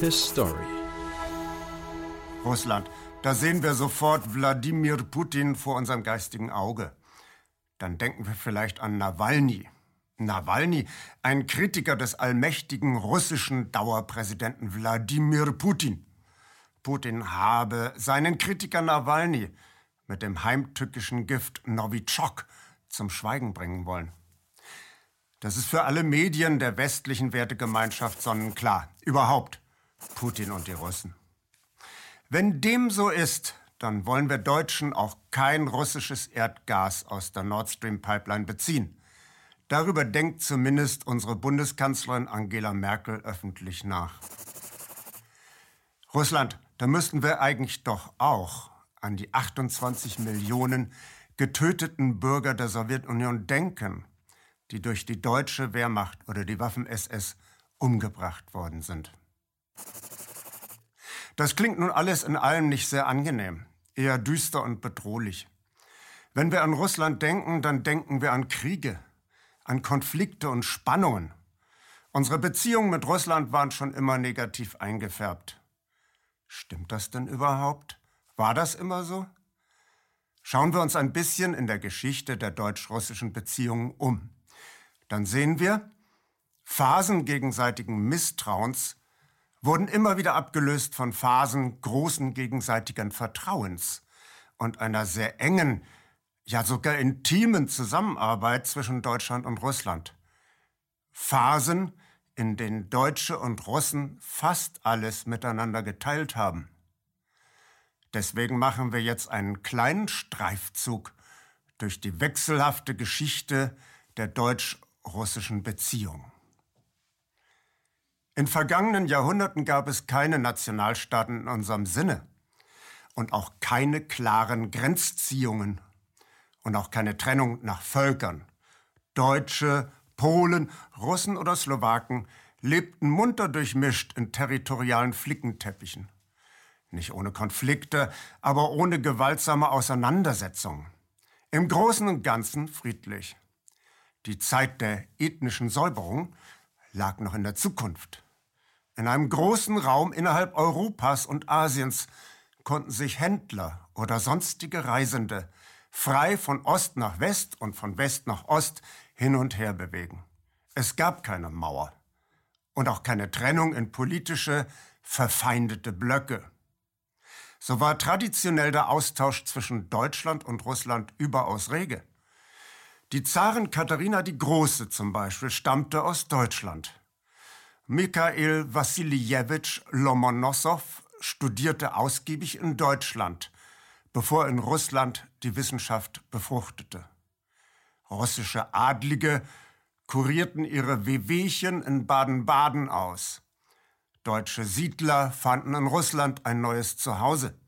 His story. Russland. Da sehen wir sofort Wladimir Putin vor unserem geistigen Auge. Dann denken wir vielleicht an Nawalny. Nawalny, ein Kritiker des allmächtigen russischen Dauerpräsidenten Wladimir Putin. Putin habe seinen Kritiker Nawalny mit dem heimtückischen Gift Novichok zum Schweigen bringen wollen. Das ist für alle Medien der westlichen Wertegemeinschaft sonnenklar. Überhaupt Putin und die Russen. Wenn dem so ist, dann wollen wir Deutschen auch kein russisches Erdgas aus der Nord Stream Pipeline beziehen. Darüber denkt zumindest unsere Bundeskanzlerin Angela Merkel öffentlich nach. Russland, da müssten wir eigentlich doch auch an die 28 Millionen getöteten Bürger der Sowjetunion denken, die durch die deutsche Wehrmacht oder die Waffen-SS umgebracht worden sind. Das klingt nun alles in allem nicht sehr angenehm, eher düster und bedrohlich. Wenn wir an Russland denken, dann denken wir an Kriege, an Konflikte und Spannungen. Unsere Beziehungen mit Russland waren schon immer negativ eingefärbt. Stimmt das denn überhaupt? War das immer so? Schauen wir uns ein bisschen in der Geschichte der deutsch-russischen Beziehungen um. Dann sehen wir, Phasen gegenseitigen Misstrauens wurden immer wieder abgelöst von Phasen großen gegenseitigen Vertrauens und einer sehr engen, ja sogar intimen Zusammenarbeit zwischen Deutschland und Russland. Phasen, in denen Deutsche und Russen fast alles miteinander geteilt haben. Deswegen machen wir jetzt einen kleinen Streifzug durch die wechselhafte Geschichte der deutsch-russischen Beziehung. In vergangenen Jahrhunderten gab es keine Nationalstaaten in unserem Sinne und auch keine klaren Grenzziehungen und auch keine Trennung nach Völkern. Deutsche, Polen, Russen oder Slowaken lebten munter durchmischt in territorialen Flickenteppichen. Nicht ohne Konflikte, aber ohne gewaltsame Auseinandersetzungen. Im Großen und Ganzen friedlich. Die Zeit der ethnischen Säuberung lag noch in der Zukunft. In einem großen Raum innerhalb Europas und Asiens konnten sich Händler oder sonstige Reisende frei von Ost nach West und von West nach Ost hin und her bewegen. Es gab keine Mauer und auch keine Trennung in politische, verfeindete Blöcke. So war traditionell der Austausch zwischen Deutschland und Russland überaus rege. Die Zarin Katharina die Große zum Beispiel stammte aus Deutschland. Mikhail Wassiljewitsch Lomonossow studierte ausgiebig in Deutschland bevor in Russland die Wissenschaft befruchtete. Russische Adlige kurierten ihre Wehwehchen in Baden-Baden aus. Deutsche Siedler fanden in Russland ein neues Zuhause.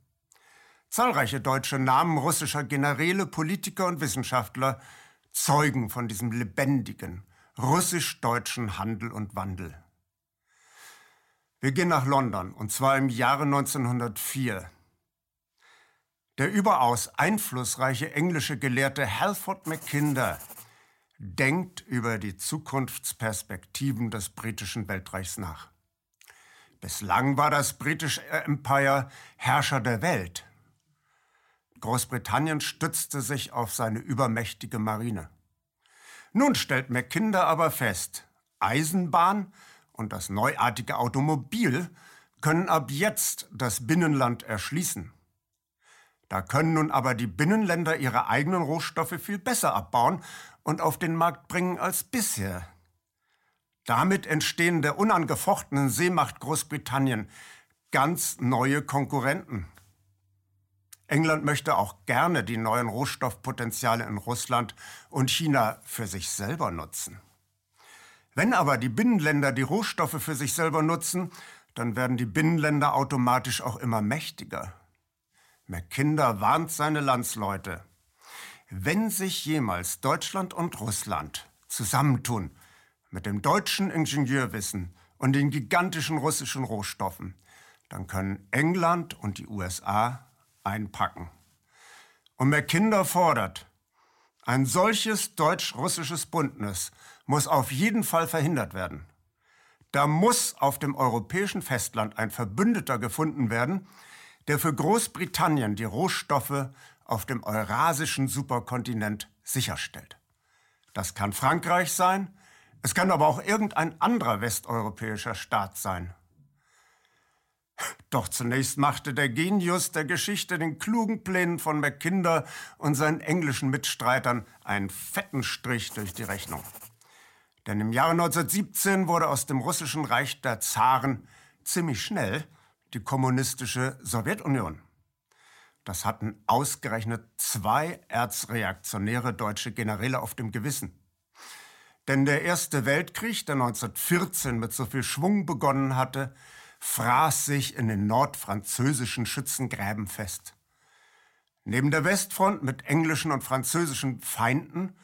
Zahlreiche deutsche Namen russischer Generäle, Politiker und Wissenschaftler zeugen von diesem lebendigen russisch-deutschen Handel und Wandel. Wir gehen nach London, und zwar im Jahre 1904. Der überaus einflussreiche englische Gelehrte Halford Mackinder denkt über die Zukunftsperspektiven des britischen Weltreichs nach. Bislang war das britische Empire Herrscher der Welt. Großbritannien stützte sich auf seine übermächtige Marine. Nun stellt Mackinder aber fest, Eisenbahn und das neuartige Automobil können ab jetzt das Binnenland erschließen. Da können nun aber die Binnenländer ihre eigenen Rohstoffe viel besser abbauen und auf den Markt bringen als bisher. Damit entstehen der unangefochtenen Seemacht Großbritannien ganz neue Konkurrenten. England möchte auch gerne die neuen Rohstoffpotenziale in Russland und China für sich selber nutzen. Wenn aber die Binnenländer die Rohstoffe für sich selber nutzen, dann werden die Binnenländer automatisch auch immer mächtiger. Mackinder warnt seine Landsleute. Wenn sich jemals Deutschland und Russland zusammentun mit dem deutschen Ingenieurwissen und den gigantischen russischen Rohstoffen, dann können England und die USA einpacken. Und Mackinder fordert, ein solches deutsch-russisches Bündnis muss auf jeden Fall verhindert werden. Da muss auf dem europäischen Festland ein Verbündeter gefunden werden, der für Großbritannien die Rohstoffe auf dem eurasischen Superkontinent sicherstellt. Das kann Frankreich sein, es kann aber auch irgendein anderer westeuropäischer Staat sein. Doch zunächst machte der Genius der Geschichte den klugen Plänen von Mackinder und seinen englischen Mitstreitern einen fetten Strich durch die Rechnung. Denn im Jahre 1917 wurde aus dem russischen Reich der Zaren ziemlich schnell die kommunistische Sowjetunion. Das hatten ausgerechnet zwei erzreaktionäre deutsche Generäle auf dem Gewissen. Denn der Erste Weltkrieg, der 1914 mit so viel Schwung begonnen hatte, fraß sich in den nordfranzösischen Schützengräben fest. Neben der Westfront mit englischen und französischen Feinden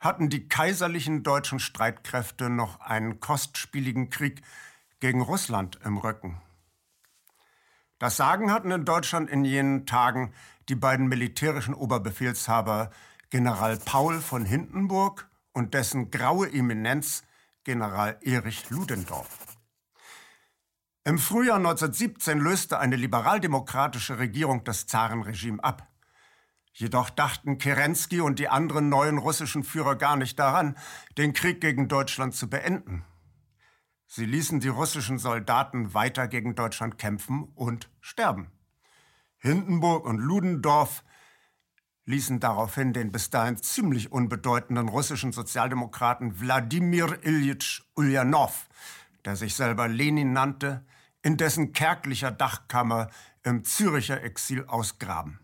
hatten die kaiserlichen deutschen Streitkräfte noch einen kostspieligen Krieg gegen Russland im Rücken. Das Sagen hatten in Deutschland in jenen Tagen die beiden militärischen Oberbefehlshaber General Paul von Hindenburg und dessen graue Eminenz General Erich Ludendorff. Im Frühjahr 1917 löste eine liberaldemokratische Regierung das Zarenregime ab. Jedoch dachten Kerensky und die anderen neuen russischen Führer gar nicht daran, den Krieg gegen Deutschland zu beenden. Sie ließen die russischen Soldaten weiter gegen Deutschland kämpfen und sterben. Hindenburg und Ludendorff ließen daraufhin den bis dahin ziemlich unbedeutenden russischen Sozialdemokraten Wladimir Ilyich Ulyanov, der sich selber Lenin nannte, in dessen kärglicher Dachkammer im Züricher Exil ausgraben.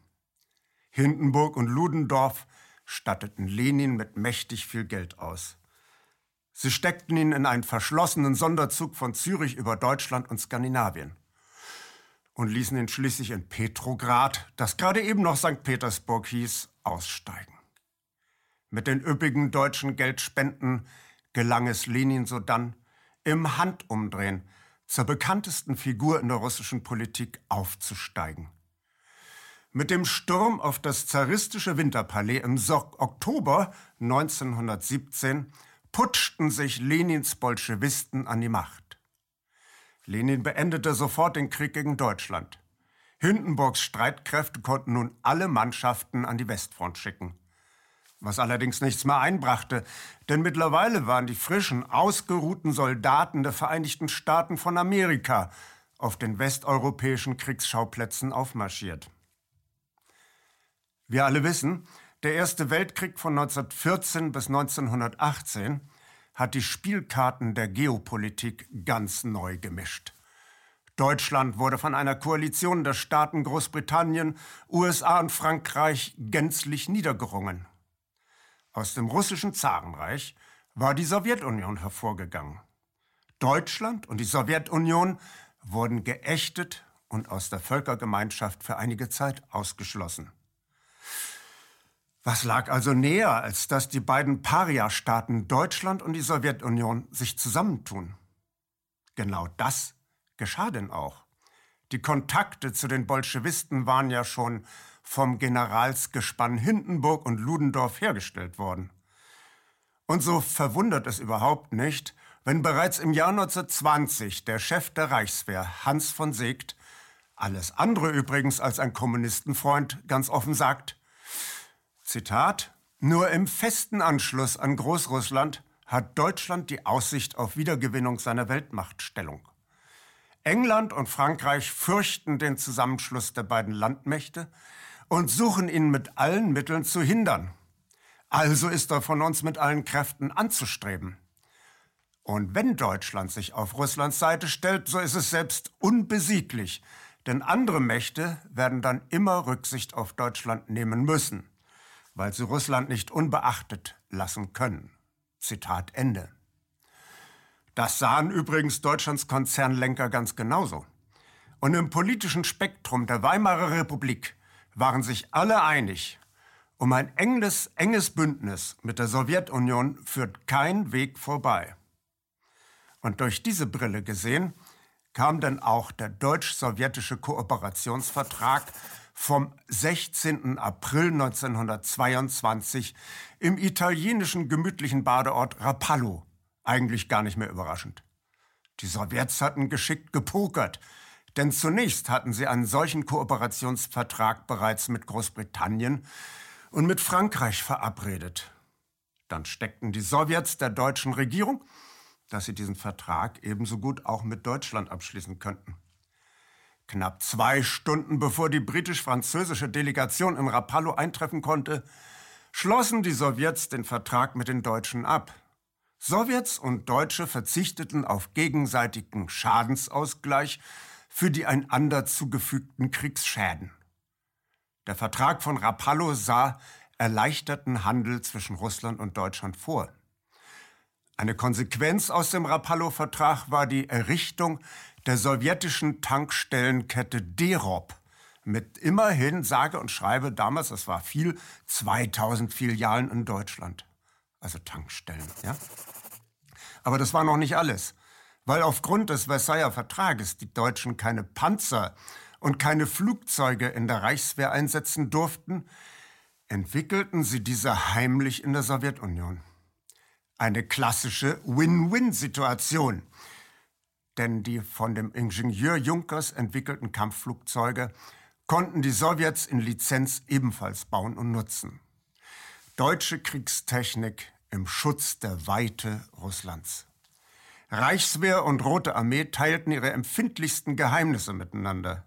Hindenburg und Ludendorff statteten Lenin mit mächtig viel Geld aus. Sie steckten ihn in einen verschlossenen Sonderzug von Zürich über Deutschland und Skandinavien und ließen ihn schließlich in Petrograd, das gerade eben noch St. Petersburg hieß, aussteigen. Mit den üppigen deutschen Geldspenden gelang es Lenin sodann, im Handumdrehen zur bekanntesten Figur in der russischen Politik aufzusteigen. Mit dem Sturm auf das zaristische Winterpalais im Oktober 1917 putschten sich Lenins Bolschewisten an die Macht. Lenin beendete sofort den Krieg gegen Deutschland. Hindenburgs Streitkräfte konnten nun alle Mannschaften an die Westfront schicken. Was allerdings nichts mehr einbrachte, denn mittlerweile waren die frischen, ausgeruhten Soldaten der Vereinigten Staaten von Amerika auf den westeuropäischen Kriegsschauplätzen aufmarschiert. Wir alle wissen, der Erste Weltkrieg von 1914 bis 1918 hat die Spielkarten der Geopolitik ganz neu gemischt. Deutschland wurde von einer Koalition der Staaten Großbritannien, USA und Frankreich gänzlich niedergerungen. Aus dem russischen Zarenreich war die Sowjetunion hervorgegangen. Deutschland und die Sowjetunion wurden geächtet und aus der Völkergemeinschaft für einige Zeit ausgeschlossen. Was lag also näher, als dass die beiden Paria-Staaten Deutschland und die Sowjetunion sich zusammentun? Genau das geschah denn auch. Die Kontakte zu den Bolschewisten waren ja schon vom Generalsgespann Hindenburg und Ludendorff hergestellt worden. Und so verwundert es überhaupt nicht, wenn bereits im Jahr 1920 der Chef der Reichswehr, Hans von Seeckt, alles andere übrigens als ein Kommunistenfreund, ganz offen sagt, Zitat, nur im festen Anschluss an Großrussland hat Deutschland die Aussicht auf Wiedergewinnung seiner Weltmachtstellung. England und Frankreich fürchten den Zusammenschluss der beiden Landmächte und suchen ihn mit allen Mitteln zu hindern. Also ist er von uns mit allen Kräften anzustreben. Und wenn Deutschland sich auf Russlands Seite stellt, so ist es selbst unbesieglich, denn andere Mächte werden dann immer Rücksicht auf Deutschland nehmen müssen weil sie Russland nicht unbeachtet lassen können. Zitat Ende. Das sahen übrigens Deutschlands Konzernlenker ganz genauso. Und im politischen Spektrum der Weimarer Republik waren sich alle einig, um ein enges, enges Bündnis mit der Sowjetunion führt kein Weg vorbei. Und durch diese Brille gesehen kam dann auch der deutsch-sowjetische Kooperationsvertrag vom 16. April 1922 im italienischen gemütlichen Badeort Rapallo. Eigentlich gar nicht mehr überraschend. Die Sowjets hatten geschickt gepokert, denn zunächst hatten sie einen solchen Kooperationsvertrag bereits mit Großbritannien und mit Frankreich verabredet. Dann steckten die Sowjets der deutschen Regierung, dass sie diesen Vertrag ebenso gut auch mit Deutschland abschließen könnten. Knapp zwei Stunden bevor die britisch-französische Delegation in Rapallo eintreffen konnte, schlossen die Sowjets den Vertrag mit den Deutschen ab. Sowjets und Deutsche verzichteten auf gegenseitigen Schadensausgleich für die einander zugefügten Kriegsschäden. Der Vertrag von Rapallo sah erleichterten Handel zwischen Russland und Deutschland vor. Eine Konsequenz aus dem Rapallo-Vertrag war die Errichtung der sowjetischen Tankstellenkette Derob mit immerhin, sage und schreibe damals, das war viel, 2000 Filialen in Deutschland. Also Tankstellen, ja. Aber das war noch nicht alles, weil aufgrund des Versailler Vertrages die Deutschen keine Panzer und keine Flugzeuge in der Reichswehr einsetzen durften, entwickelten sie diese heimlich in der Sowjetunion. Eine klassische Win-Win-Situation. Denn die von dem Ingenieur Junkers entwickelten Kampfflugzeuge konnten die Sowjets in Lizenz ebenfalls bauen und nutzen. Deutsche Kriegstechnik im Schutz der Weite Russlands. Reichswehr und Rote Armee teilten ihre empfindlichsten Geheimnisse miteinander.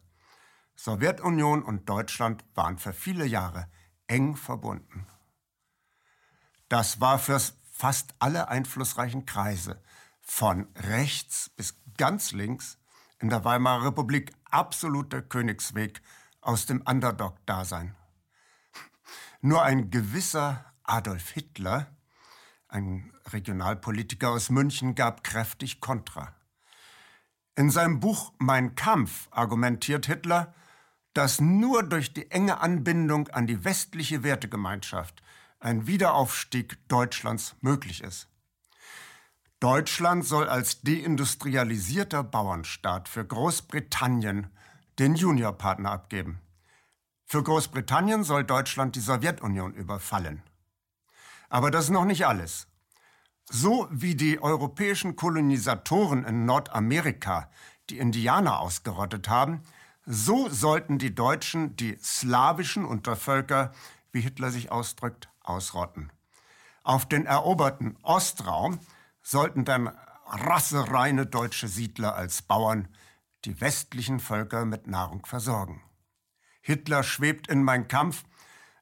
Sowjetunion und Deutschland waren für viele Jahre eng verbunden. Das war für fast alle einflussreichen Kreise, von rechts bis ganz links, in der Weimarer Republik absoluter Königsweg aus dem Underdog-Dasein. Nur ein gewisser Adolf Hitler, ein Regionalpolitiker aus München, gab kräftig Kontra. In seinem Buch Mein Kampf argumentiert Hitler, dass nur durch die enge Anbindung an die westliche Wertegemeinschaft ein Wiederaufstieg Deutschlands möglich ist. Deutschland soll als deindustrialisierter Bauernstaat für Großbritannien den Juniorpartner abgeben. Für Großbritannien soll Deutschland die Sowjetunion überfallen. Aber das ist noch nicht alles. So wie die europäischen Kolonisatoren in Nordamerika die Indianer ausgerottet haben, so sollten die Deutschen die slawischen Untervölker, wie Hitler sich ausdrückt, ausrotten. Auf den eroberten Ostraum sollten dann rassereine deutsche Siedler als Bauern die westlichen Völker mit Nahrung versorgen. Hitler schwebt in Mein Kampf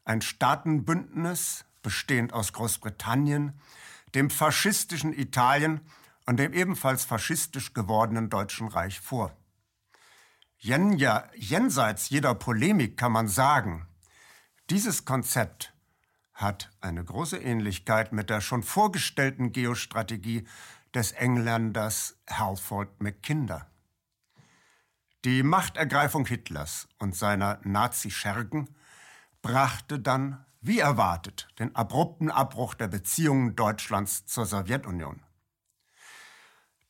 ein Staatenbündnis bestehend aus Großbritannien, dem faschistischen Italien und dem ebenfalls faschistisch gewordenen Deutschen Reich vor. Jenseits jeder Polemik kann man sagen, dieses Konzept hat eine große Ähnlichkeit mit der schon vorgestellten Geostrategie des Engländers Halford Mackinder. Die Machtergreifung Hitlers und seiner Nazi-Schergen brachte dann, wie erwartet, den abrupten Abbruch der Beziehungen Deutschlands zur Sowjetunion.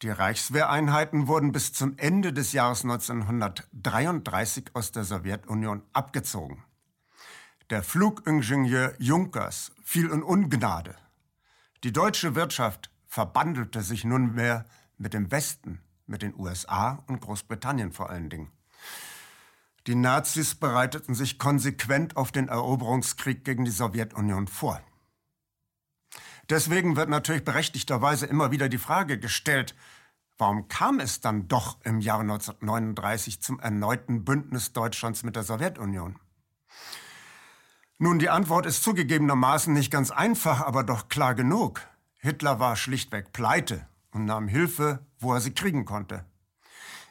Die Reichswehreinheiten wurden bis zum Ende des Jahres 1933 aus der Sowjetunion abgezogen. Der Flugingenieur Junkers fiel in Ungnade. Die deutsche Wirtschaft verbandelte sich nunmehr mit dem Westen, mit den USA und Großbritannien vor allen Dingen. Die Nazis bereiteten sich konsequent auf den Eroberungskrieg gegen die Sowjetunion vor. Deswegen wird natürlich berechtigterweise immer wieder die Frage gestellt, warum kam es dann doch im Jahr 1939 zum erneuten Bündnis Deutschlands mit der Sowjetunion? Nun, die Antwort ist zugegebenermaßen nicht ganz einfach, aber doch klar genug. Hitler war schlichtweg pleite und nahm Hilfe, wo er sie kriegen konnte.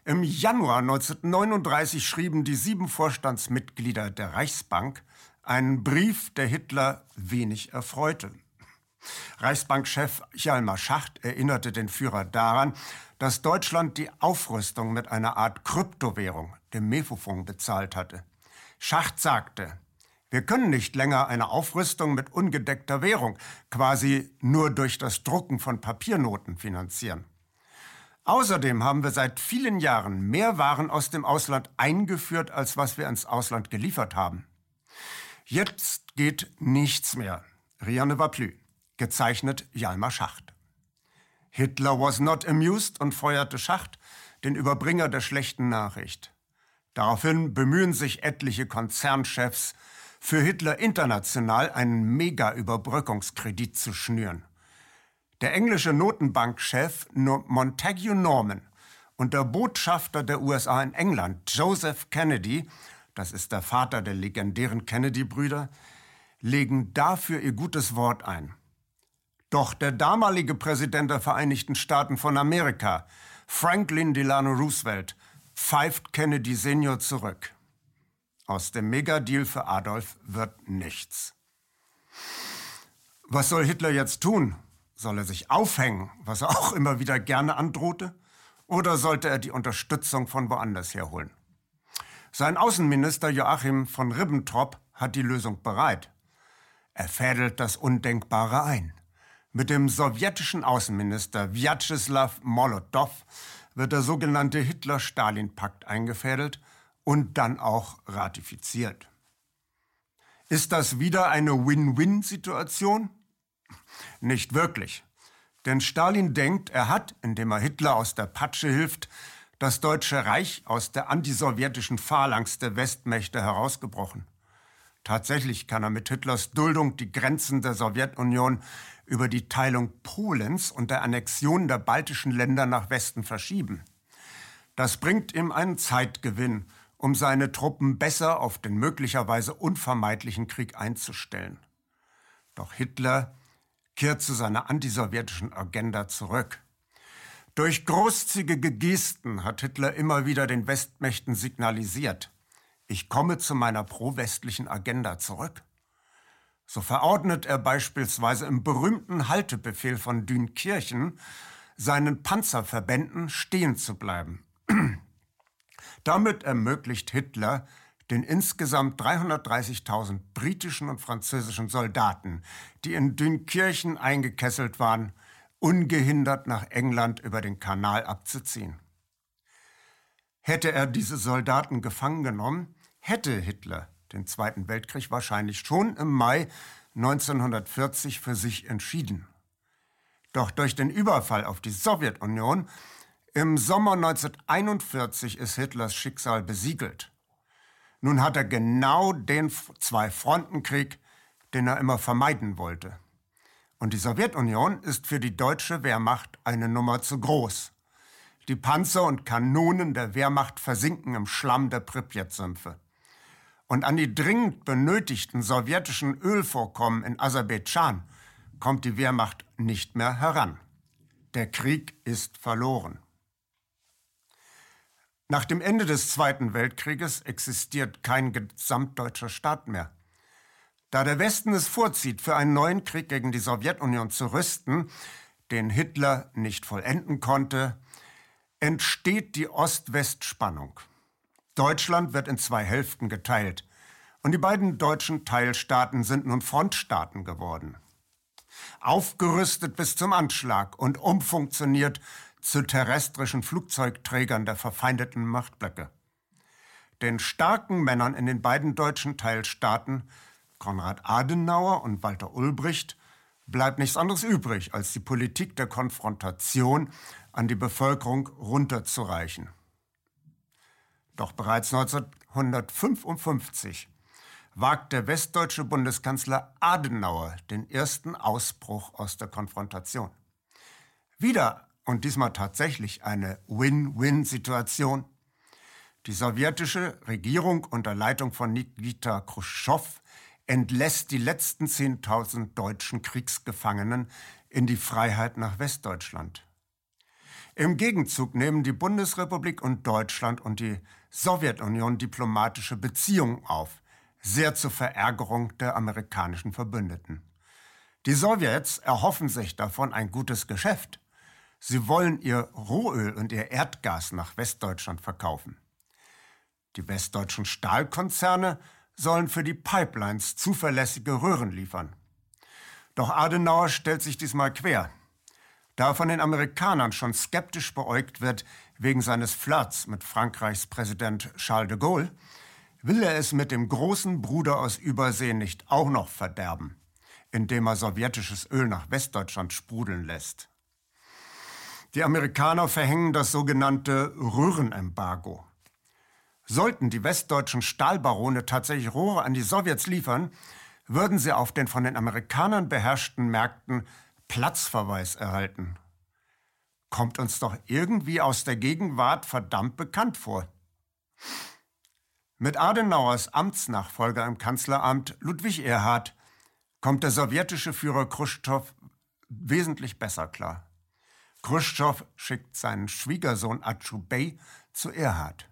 Im Januar 1939 schrieben die sieben Vorstandsmitglieder der Reichsbank einen Brief, der Hitler wenig erfreute. Reichsbankchef Hjalmar Schacht erinnerte den Führer daran, dass Deutschland die Aufrüstung mit einer Art Kryptowährung, dem Mefofon, bezahlt hatte. Schacht sagte, wir können nicht länger eine Aufrüstung mit ungedeckter Währung, quasi nur durch das Drucken von Papiernoten finanzieren. Außerdem haben wir seit vielen Jahren mehr Waren aus dem Ausland eingeführt, als was wir ins Ausland geliefert haben. Jetzt geht nichts mehr. Rien ne va plus gezeichnet Jalmar Schacht. Hitler was not amused und feuerte Schacht, den Überbringer der schlechten Nachricht. Daraufhin bemühen sich etliche Konzernchefs, für Hitler international einen Mega-Überbrückungskredit zu schnüren. Der englische Notenbankchef Montague Norman und der Botschafter der USA in England, Joseph Kennedy, das ist der Vater der legendären Kennedy-Brüder, legen dafür ihr gutes Wort ein. Doch der damalige Präsident der Vereinigten Staaten von Amerika, Franklin Delano Roosevelt, pfeift Kennedy Senior zurück. Aus dem Megadeal für Adolf wird nichts. Was soll Hitler jetzt tun? Soll er sich aufhängen, was er auch immer wieder gerne androhte? Oder sollte er die Unterstützung von woanders herholen? Sein Außenminister Joachim von Ribbentrop hat die Lösung bereit. Er fädelt das Undenkbare ein. Mit dem sowjetischen Außenminister Vyacheslav Molotow wird der sogenannte Hitler-Stalin-Pakt eingefädelt und dann auch ratifiziert. Ist das wieder eine Win-Win-Situation? Nicht wirklich. Denn Stalin denkt, er hat, indem er Hitler aus der Patsche hilft, das Deutsche Reich aus der antisowjetischen Phalanx der Westmächte herausgebrochen. Tatsächlich kann er mit Hitlers Duldung die Grenzen der Sowjetunion über die Teilung Polens und der Annexion der baltischen Länder nach Westen verschieben. Das bringt ihm einen Zeitgewinn, um seine Truppen besser auf den möglicherweise unvermeidlichen Krieg einzustellen. Doch Hitler kehrt zu seiner antisowjetischen Agenda zurück. Durch großzügige Gesten hat Hitler immer wieder den Westmächten signalisiert, ich komme zu meiner pro-westlichen Agenda zurück. So verordnet er beispielsweise im berühmten Haltebefehl von Dünkirchen, seinen Panzerverbänden stehen zu bleiben. Damit ermöglicht Hitler den insgesamt 330.000 britischen und französischen Soldaten, die in Dünkirchen eingekesselt waren, ungehindert nach England über den Kanal abzuziehen. Hätte er diese Soldaten gefangen genommen, hätte Hitler den Zweiten Weltkrieg wahrscheinlich schon im Mai 1940 für sich entschieden. Doch durch den Überfall auf die Sowjetunion im Sommer 1941 ist Hitlers Schicksal besiegelt. Nun hat er genau den Zwei-Fronten-Krieg, den er immer vermeiden wollte. Und die Sowjetunion ist für die deutsche Wehrmacht eine Nummer zu groß. Die Panzer und Kanonen der Wehrmacht versinken im Schlamm der Pripyat-Sümpfe und an die dringend benötigten sowjetischen Ölvorkommen in Aserbaidschan kommt die Wehrmacht nicht mehr heran. Der Krieg ist verloren. Nach dem Ende des Zweiten Weltkrieges existiert kein gesamtdeutscher Staat mehr. Da der Westen es vorzieht, für einen neuen Krieg gegen die Sowjetunion zu rüsten, den Hitler nicht vollenden konnte, entsteht die Ost-West-Spannung. Deutschland wird in zwei Hälften geteilt. Und die beiden deutschen Teilstaaten sind nun Frontstaaten geworden. Aufgerüstet bis zum Anschlag und umfunktioniert zu terrestrischen Flugzeugträgern der verfeindeten Machtblöcke. Den starken Männern in den beiden deutschen Teilstaaten, Konrad Adenauer und Walter Ulbricht, bleibt nichts anderes übrig, als die Politik der Konfrontation an die Bevölkerung runterzureichen. Doch bereits 1955 wagt der westdeutsche Bundeskanzler Adenauer den ersten Ausbruch aus der Konfrontation. Wieder und diesmal tatsächlich eine Win-Win-Situation. Die sowjetische Regierung unter Leitung von Nikita Khrushchev entlässt die letzten 10.000 deutschen Kriegsgefangenen in die Freiheit nach Westdeutschland. Im Gegenzug nehmen die Bundesrepublik und Deutschland und die Sowjetunion diplomatische Beziehungen auf, sehr zur Verärgerung der amerikanischen Verbündeten. Die Sowjets erhoffen sich davon ein gutes Geschäft. Sie wollen ihr Rohöl und ihr Erdgas nach Westdeutschland verkaufen. Die westdeutschen Stahlkonzerne sollen für die Pipelines zuverlässige Röhren liefern. Doch Adenauer stellt sich diesmal quer. Da von den Amerikanern schon skeptisch beäugt wird wegen seines Flirts mit Frankreichs Präsident Charles de Gaulle, will er es mit dem großen Bruder aus Übersee nicht auch noch verderben, indem er sowjetisches Öl nach Westdeutschland sprudeln lässt. Die Amerikaner verhängen das sogenannte Röhrenembargo. Sollten die westdeutschen Stahlbarone tatsächlich Rohre an die Sowjets liefern, würden sie auf den von den Amerikanern beherrschten Märkten Platzverweis erhalten. Kommt uns doch irgendwie aus der Gegenwart verdammt bekannt vor. Mit Adenauers Amtsnachfolger im Kanzleramt Ludwig Erhard kommt der sowjetische Führer Khrushchev wesentlich besser klar. Khrushchev schickt seinen Schwiegersohn Atschubey zu Erhard.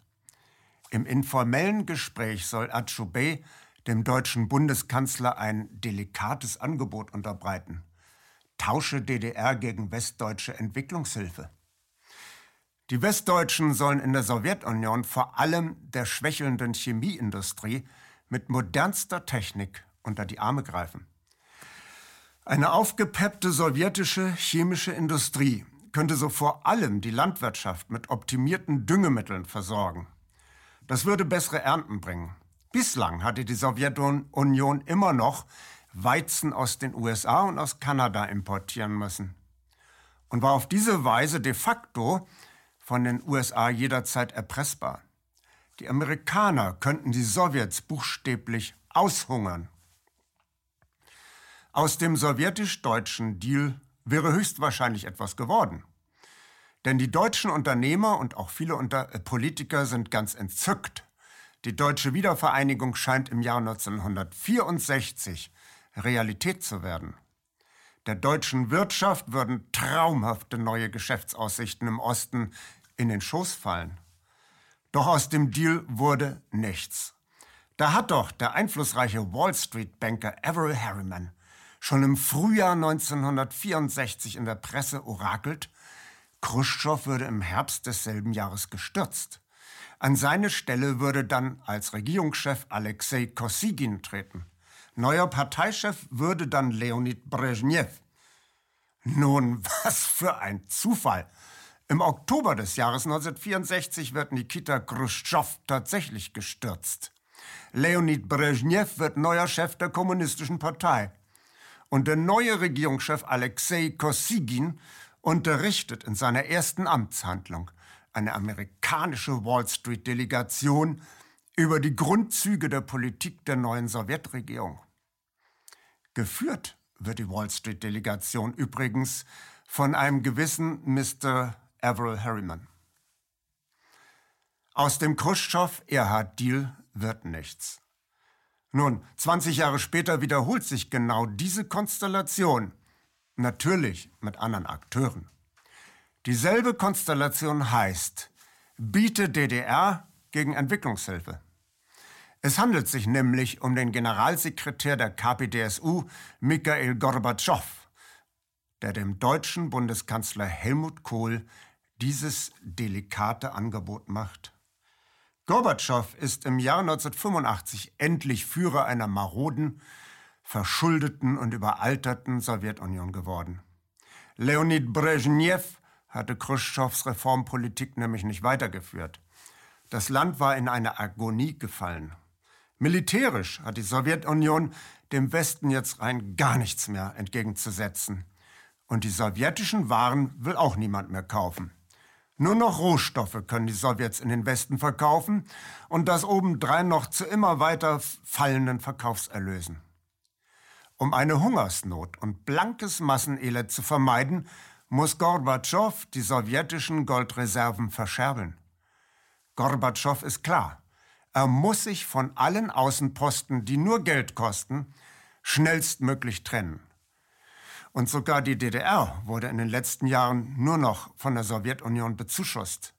Im informellen Gespräch soll Atschubey dem deutschen Bundeskanzler ein delikates Angebot unterbreiten. Tausche DDR gegen westdeutsche Entwicklungshilfe. Die Westdeutschen sollen in der Sowjetunion vor allem der schwächelnden Chemieindustrie mit modernster Technik unter die Arme greifen. Eine aufgepeppte sowjetische chemische Industrie könnte so vor allem die Landwirtschaft mit optimierten Düngemitteln versorgen. Das würde bessere Ernten bringen. Bislang hatte die Sowjetunion immer noch Weizen aus den USA und aus Kanada importieren müssen und war auf diese Weise de facto von den USA jederzeit erpressbar. Die Amerikaner könnten die Sowjets buchstäblich aushungern. Aus dem sowjetisch-deutschen Deal wäre höchstwahrscheinlich etwas geworden. Denn die deutschen Unternehmer und auch viele äh, Politiker sind ganz entzückt. Die deutsche Wiedervereinigung scheint im Jahr 1964 Realität zu werden. Der deutschen Wirtschaft würden traumhafte neue Geschäftsaussichten im Osten in den Schoß fallen. Doch aus dem Deal wurde nichts. Da hat doch der einflussreiche Wall Street-Banker Averell Harriman schon im Frühjahr 1964 in der Presse orakelt, Khrushchev würde im Herbst desselben Jahres gestürzt. An seine Stelle würde dann als Regierungschef Alexei Kosygin treten. Neuer Parteichef würde dann Leonid Brezhnev. Nun, was für ein Zufall! Im Oktober des Jahres 1964 wird Nikita Khrushchev tatsächlich gestürzt. Leonid Brezhnev wird neuer Chef der Kommunistischen Partei. Und der neue Regierungschef Alexei Kosygin unterrichtet in seiner ersten Amtshandlung eine amerikanische Wall Street-Delegation über die Grundzüge der Politik der neuen Sowjetregierung. Geführt wird die Wall Street-Delegation übrigens von einem gewissen Mr. Averell Harriman. Aus dem Khrushchev-Erhard-Deal wird nichts. Nun, 20 Jahre später wiederholt sich genau diese Konstellation Natürlich mit anderen Akteuren. Dieselbe Konstellation heißt, biete DDR gegen Entwicklungshilfe. Es handelt sich nämlich um den Generalsekretär der KPDSU, Mikhail Gorbatschow, der dem deutschen Bundeskanzler Helmut Kohl dieses delikate Angebot macht. Gorbatschow ist im Jahr 1985 endlich Führer einer maroden, verschuldeten und überalterten Sowjetunion geworden. Leonid Brezhnev hatte Khrushchevs Reformpolitik nämlich nicht weitergeführt. Das Land war in eine Agonie gefallen. Militärisch hat die Sowjetunion dem Westen jetzt rein gar nichts mehr entgegenzusetzen. Und die sowjetischen Waren will auch niemand mehr kaufen. Nur noch Rohstoffe können die Sowjets in den Westen verkaufen und das obendrein noch zu immer weiter fallenden Verkaufserlösen. Um eine Hungersnot und blankes Massenelend zu vermeiden, muss Gorbatschow die sowjetischen Goldreserven verscherbeln. Gorbatschow ist klar, er muss sich von allen Außenposten, die nur Geld kosten, schnellstmöglich trennen. Und sogar die DDR wurde in den letzten Jahren nur noch von der Sowjetunion bezuschusst.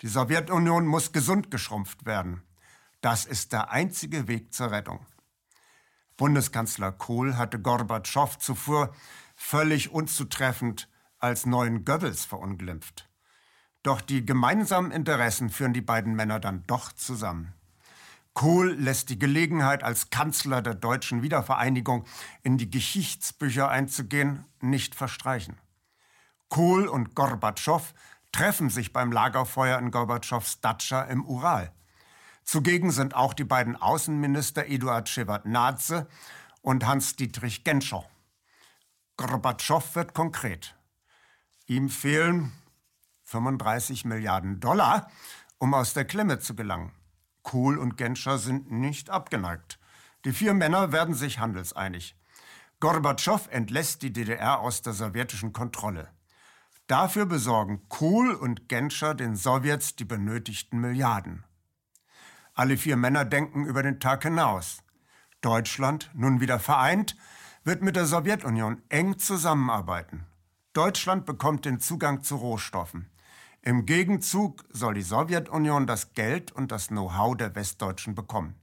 Die Sowjetunion muss gesund geschrumpft werden. Das ist der einzige Weg zur Rettung. Bundeskanzler Kohl hatte Gorbatschow zuvor völlig unzutreffend als neuen Goebbels verunglimpft. Doch die gemeinsamen Interessen führen die beiden Männer dann doch zusammen. Kohl lässt die Gelegenheit, als Kanzler der deutschen Wiedervereinigung in die Geschichtsbücher einzugehen, nicht verstreichen. Kohl und Gorbatschow treffen sich beim Lagerfeuer in Gorbatschows Datscha im Ural. Zugegen sind auch die beiden Außenminister Eduard Shevardnadze und Hans-Dietrich Genscher. Gorbatschow wird konkret. Ihm fehlen, 35 Milliarden Dollar, um aus der Klemme zu gelangen. Kohl und Genscher sind nicht abgeneigt. Die vier Männer werden sich handelseinig. Gorbatschow entlässt die DDR aus der sowjetischen Kontrolle. Dafür besorgen Kohl und Genscher den Sowjets die benötigten Milliarden. Alle vier Männer denken über den Tag hinaus. Deutschland, nun wieder vereint, wird mit der Sowjetunion eng zusammenarbeiten. Deutschland bekommt den Zugang zu Rohstoffen. Im Gegenzug soll die Sowjetunion das Geld und das Know-how der Westdeutschen bekommen.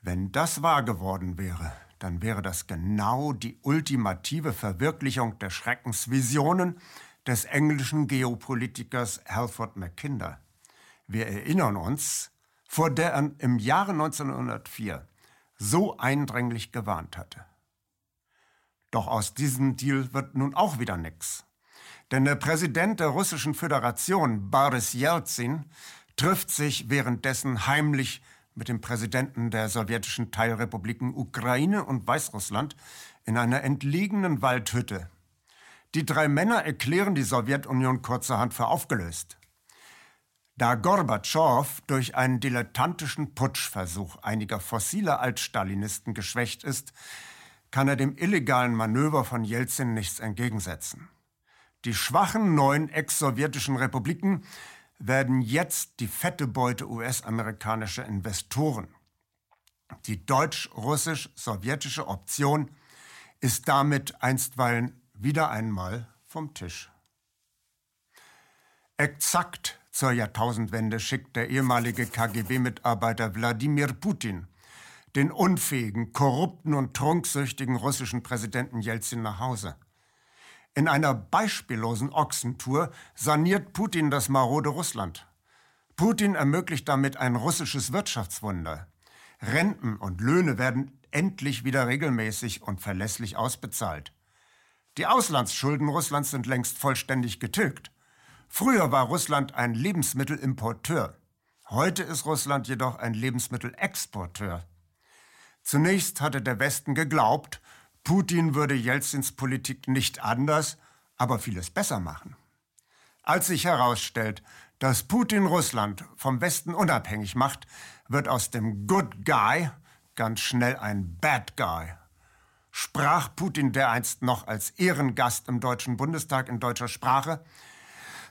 Wenn das wahr geworden wäre, dann wäre das genau die ultimative Verwirklichung der Schreckensvisionen des englischen Geopolitikers Halford Mackinder. Wir erinnern uns, vor der er im Jahre 1904 so eindringlich gewarnt hatte. Doch aus diesem Deal wird nun auch wieder nichts. Denn der Präsident der Russischen Föderation, Boris Jelzin, trifft sich währenddessen heimlich mit dem Präsidenten der sowjetischen Teilrepubliken Ukraine und Weißrussland in einer entlegenen Waldhütte. Die drei Männer erklären die Sowjetunion kurzerhand für aufgelöst. Da Gorbatschow durch einen dilettantischen Putschversuch einiger fossiler Altstalinisten geschwächt ist, kann er dem illegalen Manöver von Jelzin nichts entgegensetzen. Die schwachen neuen ex-sowjetischen Republiken werden jetzt die fette Beute US-amerikanischer Investoren. Die deutsch-russisch-sowjetische Option ist damit einstweilen wieder einmal vom Tisch. Exakt zur Jahrtausendwende schickt der ehemalige KGB-Mitarbeiter Wladimir Putin den unfähigen, korrupten und trunksüchtigen russischen Präsidenten Jelzin nach Hause. In einer beispiellosen Ochsentour saniert Putin das marode Russland. Putin ermöglicht damit ein russisches Wirtschaftswunder. Renten und Löhne werden endlich wieder regelmäßig und verlässlich ausbezahlt. Die Auslandsschulden Russlands sind längst vollständig getilgt. Früher war Russland ein Lebensmittelimporteur. Heute ist Russland jedoch ein Lebensmittelexporteur. Zunächst hatte der Westen geglaubt, Putin würde Jelzins Politik nicht anders, aber vieles besser machen. Als sich herausstellt, dass Putin Russland vom Westen unabhängig macht, wird aus dem Good Guy ganz schnell ein Bad Guy. Sprach Putin dereinst noch als Ehrengast im Deutschen Bundestag in deutscher Sprache,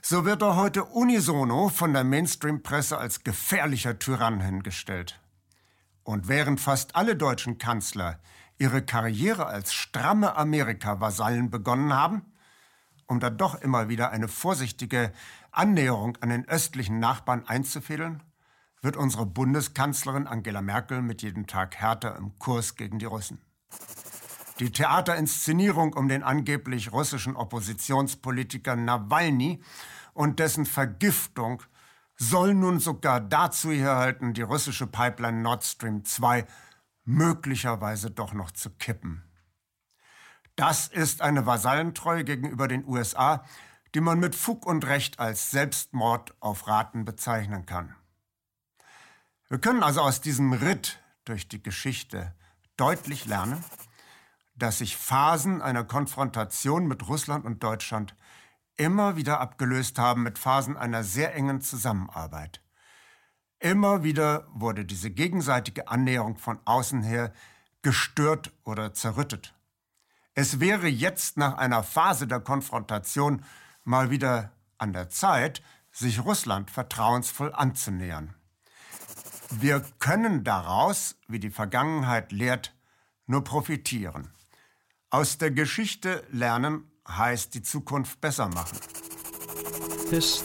so wird er heute unisono von der Mainstream-Presse als gefährlicher Tyrann hingestellt. Und während fast alle deutschen Kanzler ihre Karriere als stramme Amerika-Vasallen begonnen haben, um dann doch immer wieder eine vorsichtige Annäherung an den östlichen Nachbarn einzufädeln, wird unsere Bundeskanzlerin Angela Merkel mit jedem Tag härter im Kurs gegen die Russen. Die Theaterinszenierung um den angeblich russischen Oppositionspolitiker Nawalny und dessen Vergiftung soll nun sogar dazu herhalten, die russische Pipeline Nord Stream 2 möglicherweise doch noch zu kippen. Das ist eine Vasallentreue gegenüber den USA, die man mit Fug und Recht als Selbstmord auf Raten bezeichnen kann. Wir können also aus diesem Ritt durch die Geschichte deutlich lernen, dass sich Phasen einer Konfrontation mit Russland und Deutschland immer wieder abgelöst haben mit Phasen einer sehr engen Zusammenarbeit. Immer wieder wurde diese gegenseitige Annäherung von außen her gestört oder zerrüttet. Es wäre jetzt nach einer Phase der Konfrontation mal wieder an der Zeit, sich Russland vertrauensvoll anzunähern. Wir können daraus, wie die Vergangenheit lehrt, nur profitieren. Aus der Geschichte lernen heißt die Zukunft besser machen. His.